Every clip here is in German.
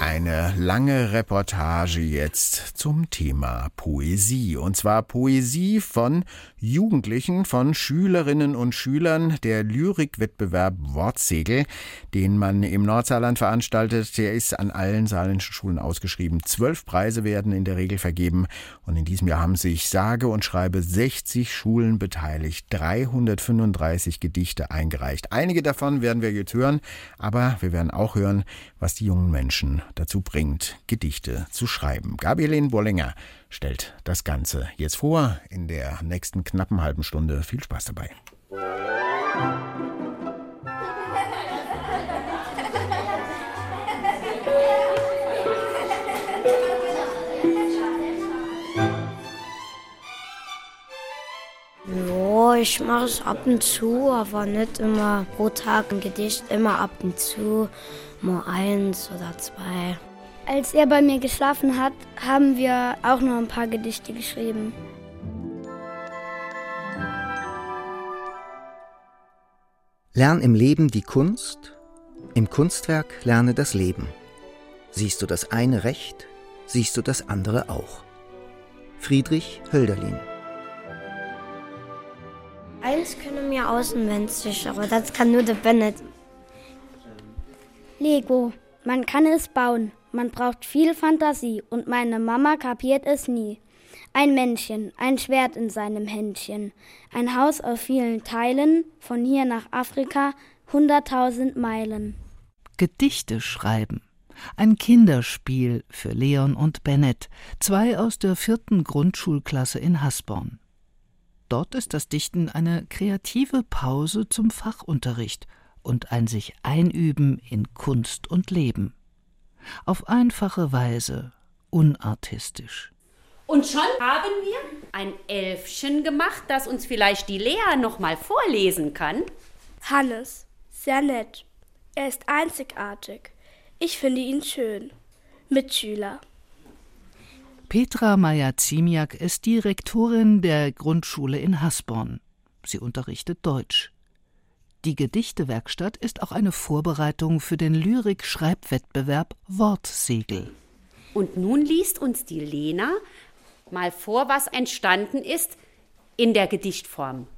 Eine lange Reportage jetzt zum Thema Poesie. Und zwar Poesie von Jugendlichen, von Schülerinnen und Schülern. Der Lyrikwettbewerb Wortsegel, den man im Nordsaarland veranstaltet, der ist an allen saarländischen Schulen ausgeschrieben. Zwölf Preise werden in der Regel vergeben. Und in diesem Jahr haben sich sage und schreibe 60 Schulen beteiligt. 335 Gedichte eingereicht. Einige davon werden wir jetzt hören, aber wir werden auch hören, was die jungen Menschen dazu bringt, Gedichte zu schreiben. Gabrielin Bollinger stellt das Ganze jetzt vor in der nächsten knappen halben Stunde. Viel Spaß dabei. Ich mache es ab und zu, aber nicht immer pro Tag ein Gedicht, immer ab und zu, mal eins oder zwei. Als er bei mir geschlafen hat, haben wir auch noch ein paar Gedichte geschrieben. Lern im Leben die Kunst, im Kunstwerk lerne das Leben. Siehst du das eine recht, siehst du das andere auch. Friedrich Hölderlin Eins können wir auswendig, aber das kann nur der Bennett. Lego. Man kann es bauen. Man braucht viel Fantasie und meine Mama kapiert es nie. Ein Männchen, ein Schwert in seinem Händchen, ein Haus aus vielen Teilen, von hier nach Afrika, hunderttausend Meilen. Gedichte schreiben. Ein Kinderspiel für Leon und Bennett, zwei aus der vierten Grundschulklasse in Hasborn. Dort ist das Dichten eine kreative Pause zum Fachunterricht und ein sich einüben in Kunst und Leben. Auf einfache Weise, unartistisch. Und schon haben wir ein Elfchen gemacht, das uns vielleicht die Lea noch mal vorlesen kann. Hannes, sehr nett. Er ist einzigartig. Ich finde ihn schön. Mitschüler. Petra Meyer-Ziemiak ist die Rektorin der Grundschule in Hasborn. Sie unterrichtet Deutsch. Die Gedichtewerkstatt ist auch eine Vorbereitung für den Lyrik-Schreibwettbewerb Wortsegel. Und nun liest uns die Lena mal vor, was entstanden ist in der Gedichtform.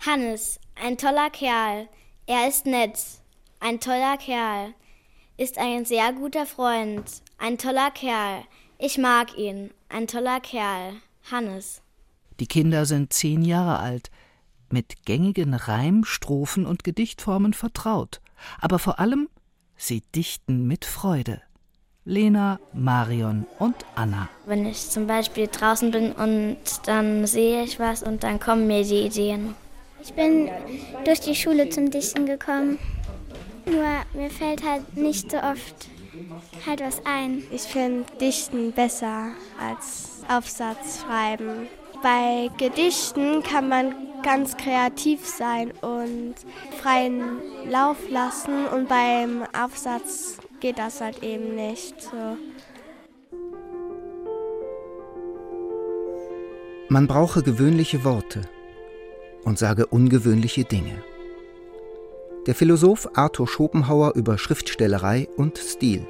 Hannes, ein toller Kerl. Er ist nett. Ein toller Kerl. Ist ein sehr guter Freund. Ein toller Kerl. Ich mag ihn. Ein toller Kerl. Hannes. Die Kinder sind zehn Jahre alt, mit gängigen Reim, Strophen und Gedichtformen vertraut. Aber vor allem, sie dichten mit Freude. Lena, Marion und Anna. Wenn ich zum Beispiel draußen bin und dann sehe ich was und dann kommen mir die Ideen. Ich bin durch die Schule zum Dichten gekommen. Nur mir fällt halt nicht so oft halt was ein. Ich finde Dichten besser als Aufsatz schreiben. Bei Gedichten kann man ganz kreativ sein und freien Lauf lassen und beim Aufsatz geht das halt eben nicht so. Man brauche gewöhnliche Worte und sage ungewöhnliche Dinge. Der Philosoph Arthur Schopenhauer über Schriftstellerei und Stil.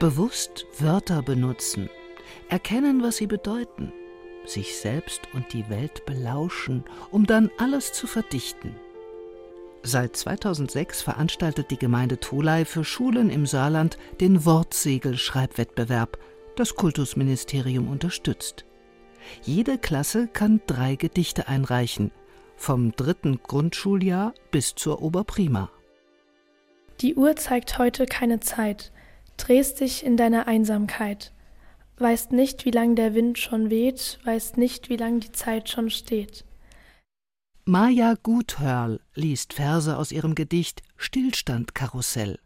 Bewusst Wörter benutzen, erkennen, was sie bedeuten, sich selbst und die Welt belauschen, um dann alles zu verdichten. Seit 2006 veranstaltet die Gemeinde Tholey für Schulen im Saarland den Wortsegel-Schreibwettbewerb, das Kultusministerium unterstützt. Jede Klasse kann drei Gedichte einreichen, vom dritten Grundschuljahr bis zur Oberprima. Die Uhr zeigt heute keine Zeit, drehst dich in deiner Einsamkeit, weißt nicht, wie lang der Wind schon weht, weißt nicht, wie lang die Zeit schon steht. Maja Guthörl liest Verse aus ihrem Gedicht Stillstandkarussell.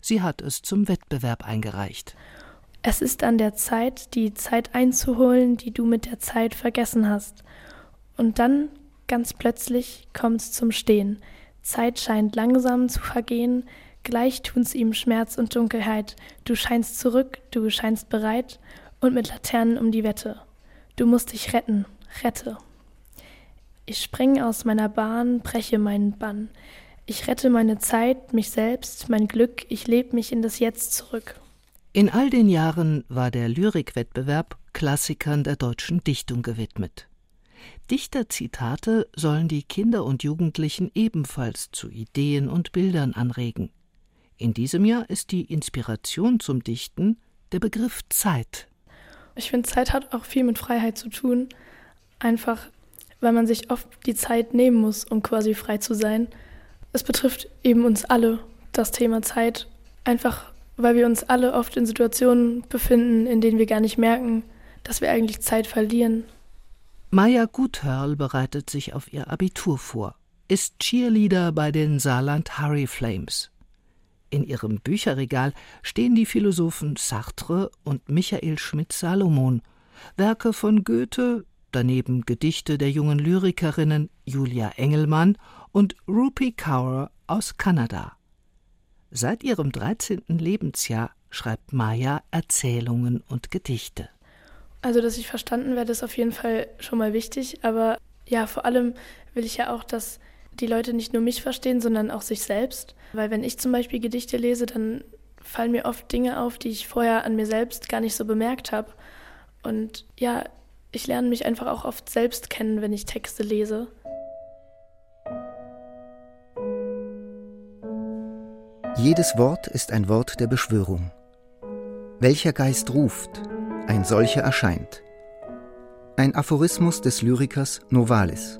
Sie hat es zum Wettbewerb eingereicht. Es ist an der Zeit, die Zeit einzuholen, die du mit der Zeit vergessen hast. Und dann, ganz plötzlich, kommt's zum Stehen. Zeit scheint langsam zu vergehen, gleich tun's ihm Schmerz und Dunkelheit. Du scheinst zurück, du scheinst bereit, und mit Laternen um die Wette. Du musst dich retten, rette. Ich spreng aus meiner Bahn, breche meinen Bann. Ich rette meine Zeit, mich selbst, mein Glück, ich leb mich in das Jetzt zurück. In all den Jahren war der Lyrikwettbewerb Klassikern der deutschen Dichtung gewidmet. Dichterzitate sollen die Kinder und Jugendlichen ebenfalls zu Ideen und Bildern anregen. In diesem Jahr ist die Inspiration zum Dichten der Begriff Zeit. Ich finde, Zeit hat auch viel mit Freiheit zu tun. Einfach, weil man sich oft die Zeit nehmen muss, um quasi frei zu sein. Es betrifft eben uns alle, das Thema Zeit. Einfach, weil wir uns alle oft in Situationen befinden, in denen wir gar nicht merken, dass wir eigentlich Zeit verlieren. Maya Guthörl bereitet sich auf ihr Abitur vor, ist Cheerleader bei den Saarland Hurry Flames. In ihrem Bücherregal stehen die Philosophen Sartre und Michael Schmidt-Salomon, Werke von Goethe, daneben Gedichte der jungen Lyrikerinnen Julia Engelmann und Rupi Kaur aus Kanada. Seit ihrem 13. Lebensjahr schreibt Maya Erzählungen und Gedichte. Also, dass ich verstanden werde, ist auf jeden Fall schon mal wichtig. Aber ja, vor allem will ich ja auch, dass die Leute nicht nur mich verstehen, sondern auch sich selbst. Weil wenn ich zum Beispiel Gedichte lese, dann fallen mir oft Dinge auf, die ich vorher an mir selbst gar nicht so bemerkt habe. Und ja, ich lerne mich einfach auch oft selbst kennen, wenn ich Texte lese. Jedes Wort ist ein Wort der Beschwörung. Welcher Geist ruft, ein solcher erscheint. Ein Aphorismus des Lyrikers Novalis.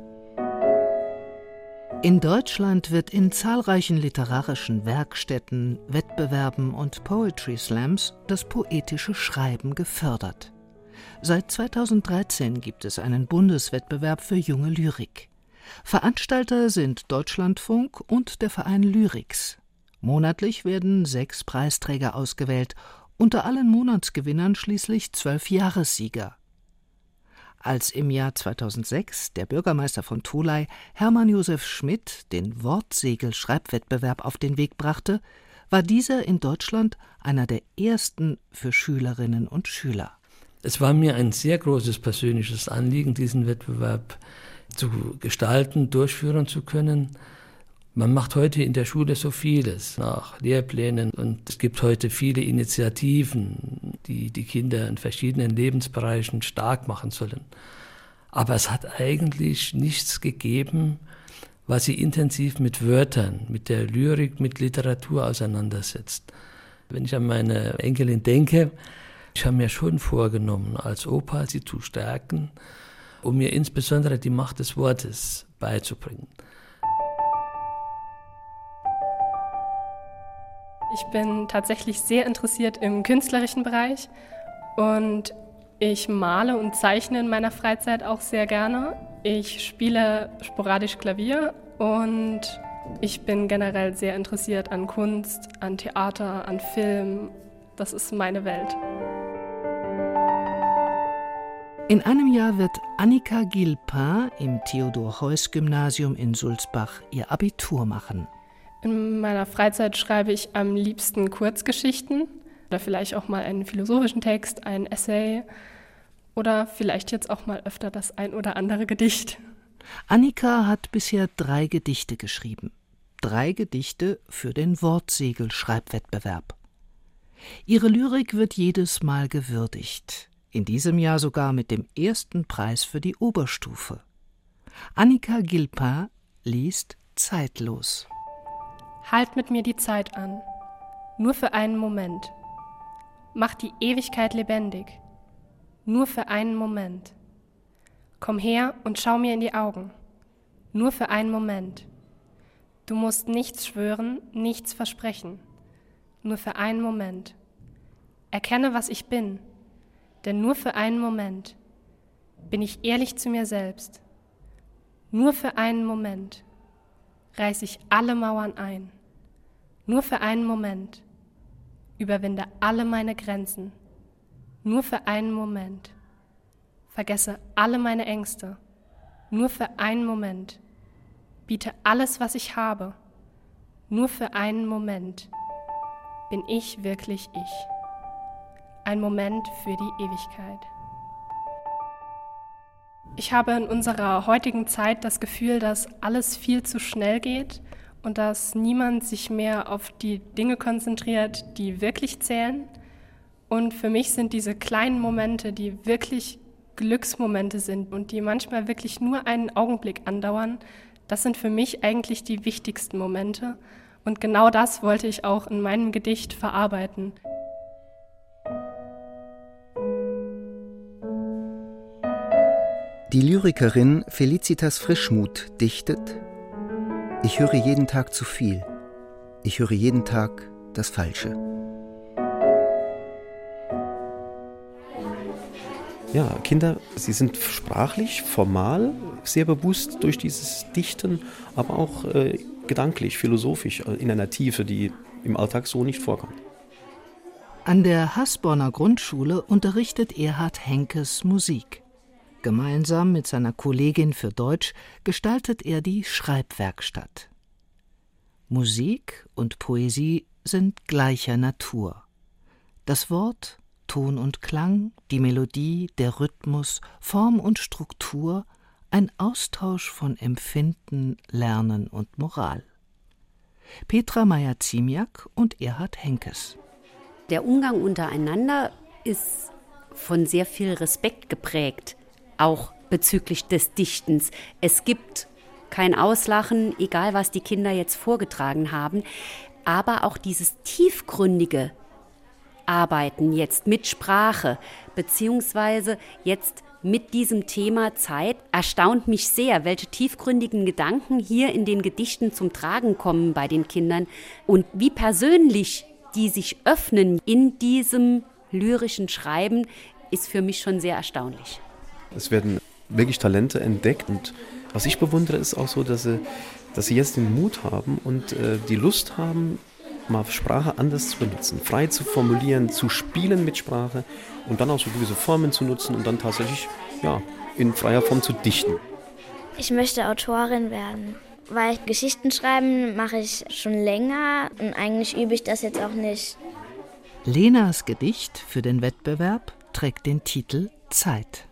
In Deutschland wird in zahlreichen literarischen Werkstätten, Wettbewerben und Poetry Slams das poetische Schreiben gefördert. Seit 2013 gibt es einen Bundeswettbewerb für junge Lyrik. Veranstalter sind Deutschlandfunk und der Verein Lyrics. Monatlich werden sechs Preisträger ausgewählt unter allen Monatsgewinnern schließlich zwölf Jahressieger. Als im Jahr 2006 der Bürgermeister von Tholey, Hermann Josef Schmidt, den Wortsegel-Schreibwettbewerb auf den Weg brachte, war dieser in Deutschland einer der ersten für Schülerinnen und Schüler. Es war mir ein sehr großes persönliches Anliegen, diesen Wettbewerb zu gestalten, durchführen zu können. Man macht heute in der Schule so vieles nach Lehrplänen und es gibt heute viele Initiativen, die die Kinder in verschiedenen Lebensbereichen stark machen sollen. Aber es hat eigentlich nichts gegeben, was sie intensiv mit Wörtern, mit der Lyrik, mit Literatur auseinandersetzt. Wenn ich an meine Enkelin denke, ich habe mir schon vorgenommen, als Opa sie zu stärken, um mir insbesondere die Macht des Wortes beizubringen. Ich bin tatsächlich sehr interessiert im künstlerischen Bereich und ich male und zeichne in meiner Freizeit auch sehr gerne. Ich spiele sporadisch Klavier und ich bin generell sehr interessiert an Kunst, an Theater, an Film. Das ist meine Welt. In einem Jahr wird Annika Gilpin im Theodor-Heuss-Gymnasium in Sulzbach ihr Abitur machen. In meiner Freizeit schreibe ich am liebsten Kurzgeschichten oder vielleicht auch mal einen philosophischen Text, ein Essay oder vielleicht jetzt auch mal öfter das ein oder andere Gedicht. Annika hat bisher drei Gedichte geschrieben. Drei Gedichte für den Wortsegel-Schreibwettbewerb. Ihre Lyrik wird jedes Mal gewürdigt. In diesem Jahr sogar mit dem ersten Preis für die Oberstufe. Annika Gilpin liest Zeitlos. Halt mit mir die Zeit an, nur für einen Moment. Mach die Ewigkeit lebendig, nur für einen Moment. Komm her und schau mir in die Augen, nur für einen Moment. Du musst nichts schwören, nichts versprechen, nur für einen Moment. Erkenne, was ich bin, denn nur für einen Moment bin ich ehrlich zu mir selbst. Nur für einen Moment reiße ich alle Mauern ein. Nur für einen Moment. Überwinde alle meine Grenzen. Nur für einen Moment. Vergesse alle meine Ängste. Nur für einen Moment. Biete alles, was ich habe. Nur für einen Moment. Bin ich wirklich ich. Ein Moment für die Ewigkeit. Ich habe in unserer heutigen Zeit das Gefühl, dass alles viel zu schnell geht und dass niemand sich mehr auf die Dinge konzentriert, die wirklich zählen. Und für mich sind diese kleinen Momente, die wirklich Glücksmomente sind und die manchmal wirklich nur einen Augenblick andauern, das sind für mich eigentlich die wichtigsten Momente. Und genau das wollte ich auch in meinem Gedicht verarbeiten. Die Lyrikerin Felicitas Frischmuth dichtet Ich höre jeden Tag zu viel. Ich höre jeden Tag das Falsche. Ja, Kinder, sie sind sprachlich, formal sehr bewusst durch dieses Dichten, aber auch äh, gedanklich, philosophisch äh, in einer Tiefe, die im Alltag so nicht vorkommt. An der Hasborner Grundschule unterrichtet Erhard Henkes Musik. Gemeinsam mit seiner Kollegin für Deutsch gestaltet er die Schreibwerkstatt. Musik und Poesie sind gleicher Natur. Das Wort, Ton und Klang, die Melodie, der Rhythmus, Form und Struktur, ein Austausch von Empfinden, Lernen und Moral. Petra Meyer-Ziemiak und Erhard Henkes. Der Umgang untereinander ist von sehr viel Respekt geprägt auch bezüglich des Dichtens. Es gibt kein Auslachen, egal was die Kinder jetzt vorgetragen haben, aber auch dieses tiefgründige Arbeiten jetzt mit Sprache, beziehungsweise jetzt mit diesem Thema Zeit erstaunt mich sehr, welche tiefgründigen Gedanken hier in den Gedichten zum Tragen kommen bei den Kindern und wie persönlich die sich öffnen in diesem lyrischen Schreiben, ist für mich schon sehr erstaunlich. Es werden wirklich Talente entdeckt und was ich bewundere, ist auch so, dass sie, dass sie jetzt den Mut haben und äh, die Lust haben, mal Sprache anders zu benutzen, frei zu formulieren, zu spielen mit Sprache und dann auch so gewisse Formen zu nutzen und dann tatsächlich ja, in freier Form zu dichten. Ich möchte Autorin werden, weil Geschichten schreiben mache ich schon länger und eigentlich übe ich das jetzt auch nicht. Lenas Gedicht für den Wettbewerb trägt den Titel Zeit.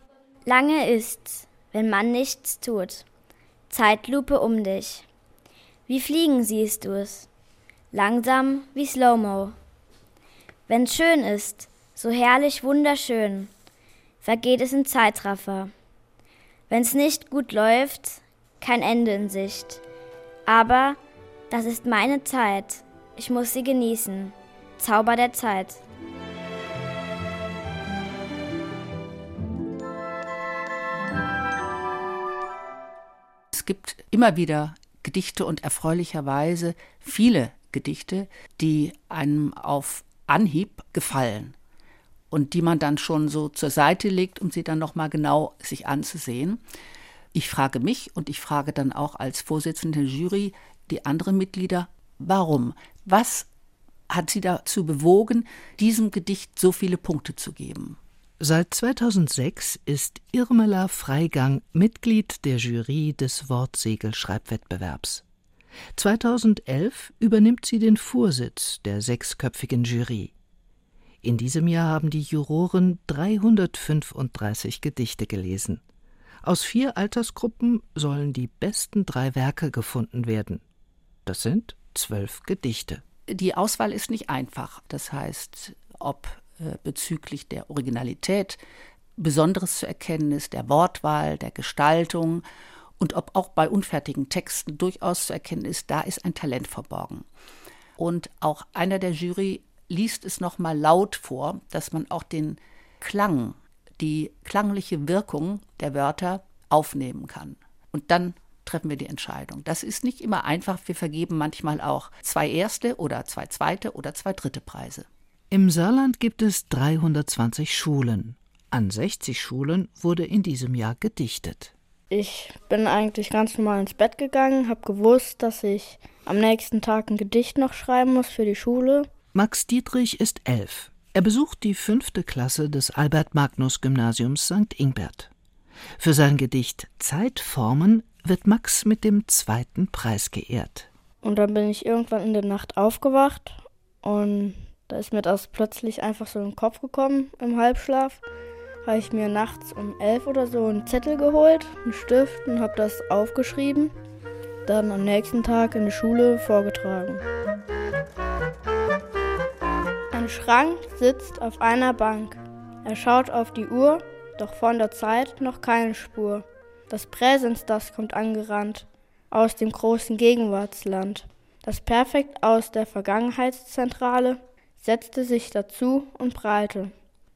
Lange ist's, wenn man nichts tut. Zeitlupe um dich. Wie fliegen siehst du's? Langsam wie Slow-Mo. Wenn's schön ist, so herrlich wunderschön, vergeht es in Zeitraffer. Wenn's nicht gut läuft, kein Ende in Sicht. Aber das ist meine Zeit, ich muss sie genießen. Zauber der Zeit. Gibt immer wieder Gedichte und erfreulicherweise viele Gedichte, die einem auf Anhieb gefallen und die man dann schon so zur Seite legt, um sie dann noch mal genau sich anzusehen. Ich frage mich und ich frage dann auch als Vorsitzende der Jury die anderen Mitglieder, warum? Was hat sie dazu bewogen, diesem Gedicht so viele Punkte zu geben? Seit 2006 ist Irmela Freigang Mitglied der Jury des Wortsegelschreibwettbewerbs. 2011 übernimmt sie den Vorsitz der sechsköpfigen Jury. In diesem Jahr haben die Juroren 335 Gedichte gelesen. Aus vier Altersgruppen sollen die besten drei Werke gefunden werden. Das sind zwölf Gedichte. Die Auswahl ist nicht einfach. Das heißt, ob bezüglich der Originalität Besonderes zu erkennen ist, der Wortwahl, der Gestaltung und ob auch bei unfertigen Texten durchaus zu erkennen ist, da ist ein Talent verborgen. Und auch einer der Jury liest es nochmal laut vor, dass man auch den Klang, die klangliche Wirkung der Wörter aufnehmen kann. Und dann treffen wir die Entscheidung. Das ist nicht immer einfach. Wir vergeben manchmal auch zwei erste oder zwei zweite oder zwei dritte Preise. Im Saarland gibt es 320 Schulen. An 60 Schulen wurde in diesem Jahr gedichtet. Ich bin eigentlich ganz normal ins Bett gegangen, habe gewusst, dass ich am nächsten Tag ein Gedicht noch schreiben muss für die Schule. Max Dietrich ist elf. Er besucht die fünfte Klasse des Albert-Magnus-Gymnasiums St. Ingbert. Für sein Gedicht Zeitformen wird Max mit dem zweiten Preis geehrt. Und dann bin ich irgendwann in der Nacht aufgewacht und da ist mir das plötzlich einfach so in den Kopf gekommen im Halbschlaf. Habe ich mir nachts um elf oder so einen Zettel geholt, einen Stift und habe das aufgeschrieben. Dann am nächsten Tag in der Schule vorgetragen. Ein Schrank sitzt auf einer Bank. Er schaut auf die Uhr, doch von der Zeit noch keine Spur. Das Präsens, das kommt angerannt aus dem großen Gegenwartsland. Das Perfekt aus der Vergangenheitszentrale setzte sich dazu und prallte.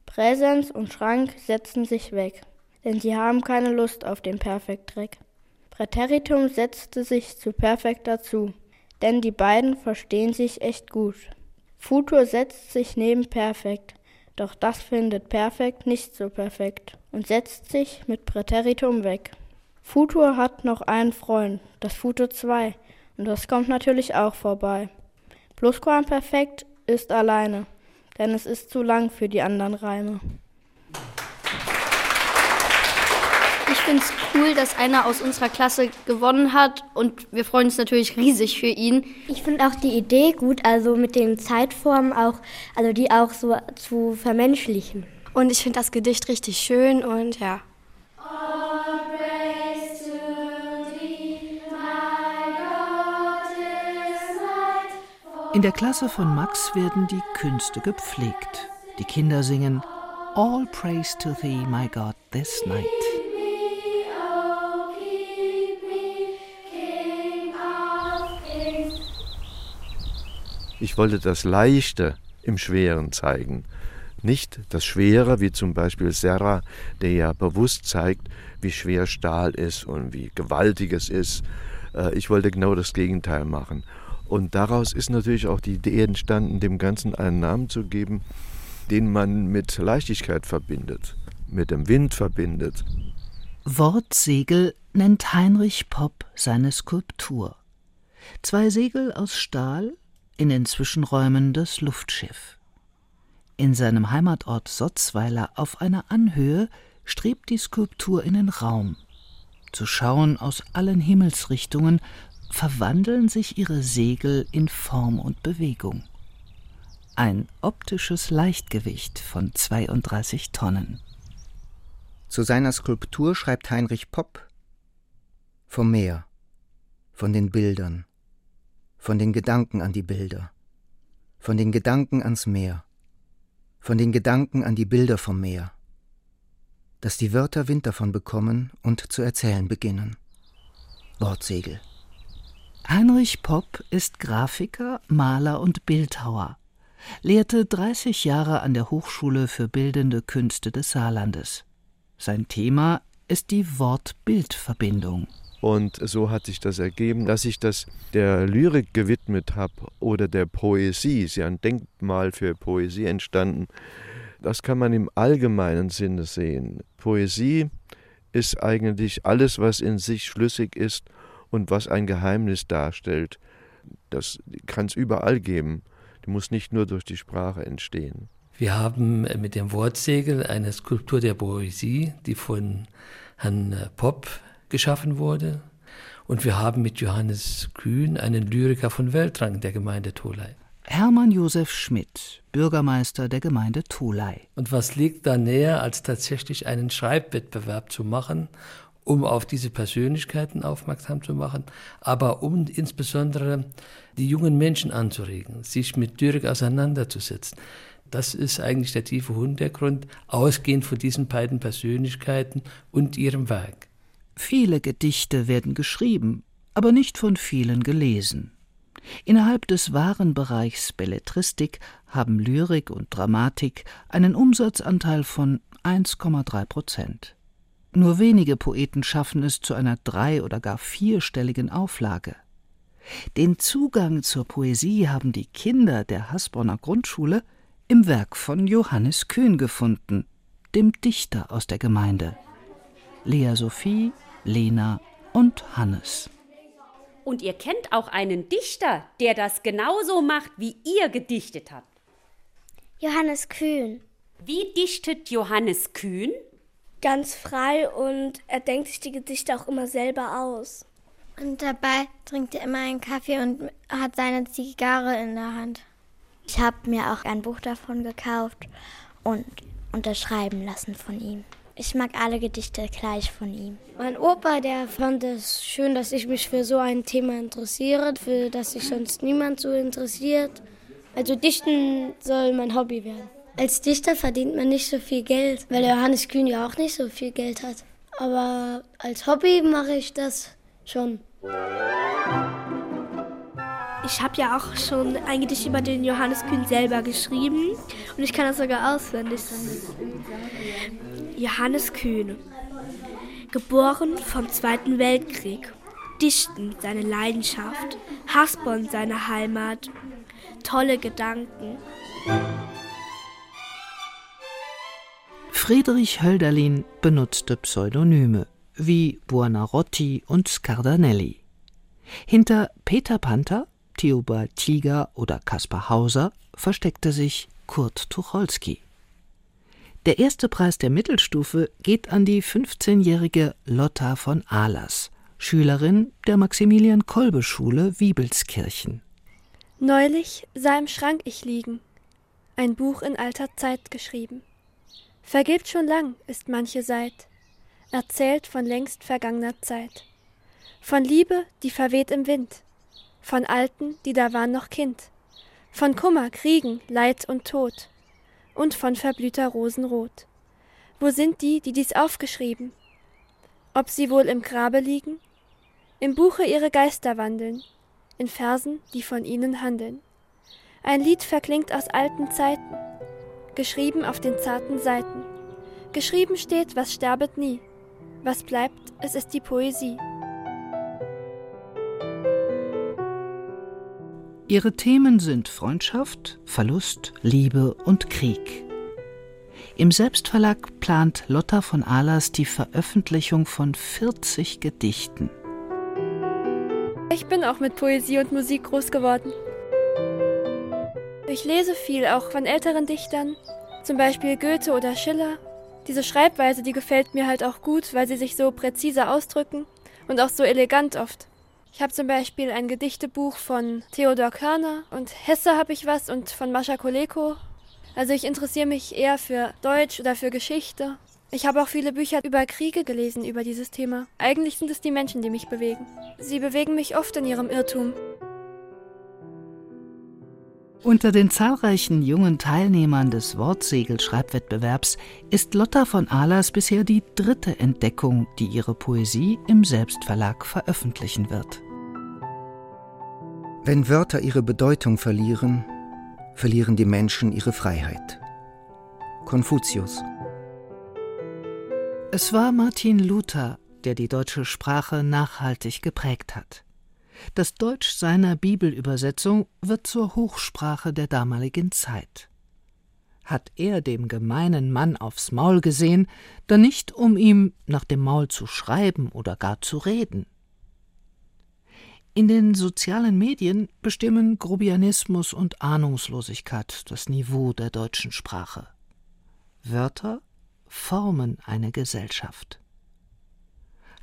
Präsens und Schrank setzten sich weg, denn sie haben keine Lust auf den Perfektdreck. Präteritum setzte sich zu Perfekt dazu, denn die beiden verstehen sich echt gut. Futur setzt sich neben Perfekt, doch das findet Perfekt nicht so perfekt und setzt sich mit Präteritum weg. Futur hat noch einen Freund, das Futur 2, und das kommt natürlich auch vorbei. Plusquamperfekt ist alleine, denn es ist zu lang für die anderen Reime. Ich finde es cool, dass einer aus unserer Klasse gewonnen hat und wir freuen uns natürlich riesig für ihn. Ich finde auch die Idee gut, also mit den Zeitformen auch, also die auch so zu vermenschlichen. Und ich finde das Gedicht richtig schön und ja. In der Klasse von Max werden die Künste gepflegt. Die Kinder singen All praise to thee, my God, this night. Ich wollte das Leichte im Schweren zeigen. Nicht das Schwere, wie zum Beispiel Serra, der ja bewusst zeigt, wie schwer Stahl ist und wie gewaltig es ist. Äh, ich wollte genau das Gegenteil machen. Und daraus ist natürlich auch die Idee entstanden, dem Ganzen einen Namen zu geben, den man mit Leichtigkeit verbindet, mit dem Wind verbindet. Wortsegel nennt Heinrich Popp seine Skulptur. Zwei Segel aus Stahl, in den Zwischenräumen das Luftschiff. In seinem Heimatort Sotzweiler auf einer Anhöhe strebt die Skulptur in den Raum. Zu schauen aus allen Himmelsrichtungen verwandeln sich ihre Segel in Form und Bewegung. Ein optisches Leichtgewicht von 32 Tonnen. Zu seiner Skulptur schreibt Heinrich Popp vom Meer, von den Bildern, von den Gedanken an die Bilder, von den Gedanken ans Meer, von den Gedanken an die Bilder vom Meer, dass die Wörter Wind davon bekommen und zu erzählen beginnen. Wortsegel. Heinrich Popp ist Grafiker, Maler und Bildhauer, lehrte 30 Jahre an der Hochschule für Bildende Künste des Saarlandes. Sein Thema ist die Wort-Bild-Verbindung. Und so hat sich das ergeben, dass ich das der Lyrik gewidmet habe oder der Poesie. Ist ja ein Denkmal für Poesie entstanden. Das kann man im allgemeinen Sinne sehen. Poesie ist eigentlich alles, was in sich schlüssig ist und was ein Geheimnis darstellt. Das kann es überall geben. Die muss nicht nur durch die Sprache entstehen. Wir haben mit dem Wortsegel eine Skulptur der Poesie, die von Herrn Popp geschaffen wurde. Und wir haben mit Johannes Kühn einen Lyriker von Weltrang der Gemeinde Tolai. Hermann Josef Schmidt, Bürgermeister der Gemeinde Tolai. Und was liegt da näher, als tatsächlich einen Schreibwettbewerb zu machen um auf diese Persönlichkeiten aufmerksam zu machen, aber um insbesondere die jungen Menschen anzuregen, sich mit Lyrik auseinanderzusetzen. Das ist eigentlich der tiefe Hintergrund, ausgehend von diesen beiden Persönlichkeiten und ihrem Werk. Viele Gedichte werden geschrieben, aber nicht von vielen gelesen. Innerhalb des wahren Bereichs Belletristik haben Lyrik und Dramatik einen Umsatzanteil von 1,3 Prozent. Nur wenige Poeten schaffen es zu einer drei- oder gar vierstelligen Auflage. Den Zugang zur Poesie haben die Kinder der Hasborner Grundschule im Werk von Johannes Kühn gefunden, dem Dichter aus der Gemeinde. Lea Sophie, Lena und Hannes. Und ihr kennt auch einen Dichter, der das genauso macht, wie ihr gedichtet habt. Johannes Kühn. Wie dichtet Johannes Kühn? Ganz frei und er denkt sich die Gedichte auch immer selber aus. Und dabei trinkt er immer einen Kaffee und hat seine Zigarre in der Hand. Ich habe mir auch ein Buch davon gekauft und unterschreiben lassen von ihm. Ich mag alle Gedichte gleich von ihm. Mein Opa, der fand es schön, dass ich mich für so ein Thema interessiere, für das sich sonst niemand so interessiert. Also Dichten soll mein Hobby werden. Als Dichter verdient man nicht so viel Geld, weil Johannes Kühn ja auch nicht so viel Geld hat. Aber als Hobby mache ich das schon. Ich habe ja auch schon ein Gedicht über den Johannes Kühn selber geschrieben und ich kann das sogar auswendig. Johannes Kühn, geboren vom Zweiten Weltkrieg, Dichten seine Leidenschaft, Hasborn seine Heimat, tolle Gedanken. Friedrich Hölderlin benutzte Pseudonyme wie Buonarroti und Scardanelli. Hinter Peter Panther, Theobald Tiger oder Kaspar Hauser versteckte sich Kurt Tucholsky. Der erste Preis der Mittelstufe geht an die 15-jährige Lotta von Ahlers, Schülerin der Maximilian-Kolbe-Schule Wiebelskirchen. Neulich sah im Schrank ich liegen, ein Buch in alter Zeit geschrieben. Vergilbt schon lang ist manche Seit, erzählt von längst vergangener Zeit. Von Liebe, die verweht im Wind, von Alten, die da waren noch Kind, von Kummer, Kriegen, Leid und Tod, und von verblühter Rosenrot. Wo sind die, die dies aufgeschrieben? Ob sie wohl im Grabe liegen? Im Buche ihre Geister wandeln, in Versen, die von ihnen handeln. Ein Lied verklingt aus alten Zeiten, geschrieben auf den zarten Seiten. Geschrieben steht, was sterbet nie. Was bleibt, es ist die Poesie. Ihre Themen sind Freundschaft, Verlust, Liebe und Krieg. Im Selbstverlag plant Lotta von Ahlers die Veröffentlichung von 40 Gedichten. Ich bin auch mit Poesie und Musik groß geworden. Ich lese viel, auch von älteren Dichtern, zum Beispiel Goethe oder Schiller. Diese Schreibweise, die gefällt mir halt auch gut, weil sie sich so präzise ausdrücken und auch so elegant oft. Ich habe zum Beispiel ein Gedichtebuch von Theodor Körner und Hesse habe ich was und von Mascha Koleko. Also ich interessiere mich eher für Deutsch oder für Geschichte. Ich habe auch viele Bücher über Kriege gelesen über dieses Thema. Eigentlich sind es die Menschen, die mich bewegen. Sie bewegen mich oft in ihrem Irrtum. Unter den zahlreichen jungen Teilnehmern des Wortsegelschreibwettbewerbs ist Lotta von Ahlers bisher die dritte Entdeckung, die ihre Poesie im Selbstverlag veröffentlichen wird. Wenn Wörter ihre Bedeutung verlieren, verlieren die Menschen ihre Freiheit. Konfuzius. Es war Martin Luther, der die deutsche Sprache nachhaltig geprägt hat. Das Deutsch seiner Bibelübersetzung wird zur Hochsprache der damaligen Zeit. Hat er dem gemeinen Mann aufs Maul gesehen, dann nicht, um ihm nach dem Maul zu schreiben oder gar zu reden. In den sozialen Medien bestimmen Grobianismus und Ahnungslosigkeit das Niveau der deutschen Sprache. Wörter formen eine Gesellschaft.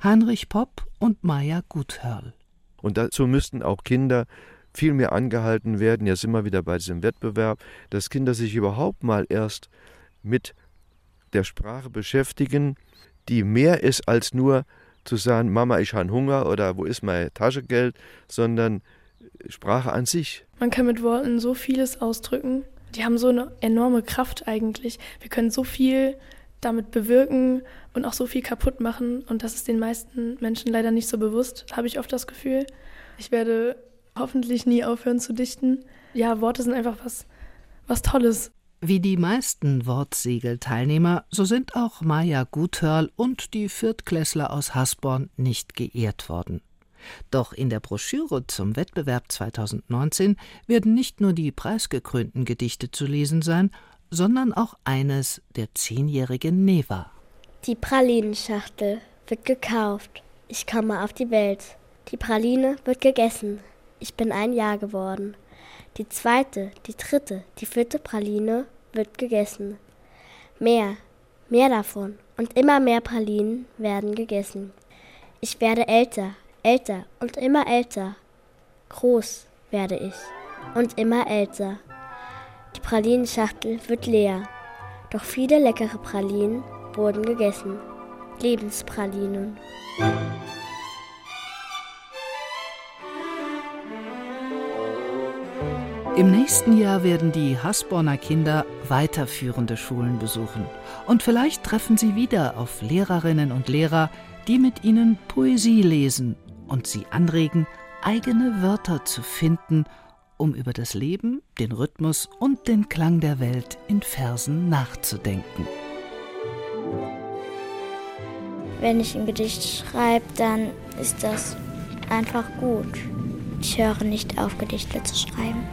Heinrich Popp und Maya Guthörl und dazu müssten auch Kinder viel mehr angehalten werden. Jetzt wir wieder bei diesem Wettbewerb, dass Kinder sich überhaupt mal erst mit der Sprache beschäftigen, die mehr ist als nur zu sagen, Mama, ich habe Hunger oder wo ist mein Taschengeld, sondern Sprache an sich. Man kann mit Worten so vieles ausdrücken. Die haben so eine enorme Kraft eigentlich. Wir können so viel damit bewirken und auch so viel kaputt machen. Und das ist den meisten Menschen leider nicht so bewusst, habe ich oft das Gefühl. Ich werde hoffentlich nie aufhören zu dichten. Ja, Worte sind einfach was, was Tolles. Wie die meisten Wortsegelteilnehmer, so sind auch Maja Guthörl und die Viertklässler aus Hasborn nicht geehrt worden. Doch in der Broschüre zum Wettbewerb 2019 werden nicht nur die preisgekrönten Gedichte zu lesen sein, sondern auch eines der zehnjährigen Neva. Die Pralinenschachtel wird gekauft. Ich komme auf die Welt. Die Praline wird gegessen. Ich bin ein Jahr geworden. Die zweite, die dritte, die vierte Praline wird gegessen. Mehr, mehr davon und immer mehr Pralinen werden gegessen. Ich werde älter, älter und immer älter. Groß werde ich und immer älter. Pralinenschachtel wird leer. Doch viele leckere Pralinen wurden gegessen. Lebenspralinen. Im nächsten Jahr werden die Hasborner Kinder weiterführende Schulen besuchen. Und vielleicht treffen sie wieder auf Lehrerinnen und Lehrer, die mit ihnen Poesie lesen und sie anregen, eigene Wörter zu finden, um über das Leben, den Rhythmus und den Klang der Welt in Versen nachzudenken. Wenn ich ein Gedicht schreibe, dann ist das einfach gut. Ich höre nicht auf, Gedichte zu schreiben.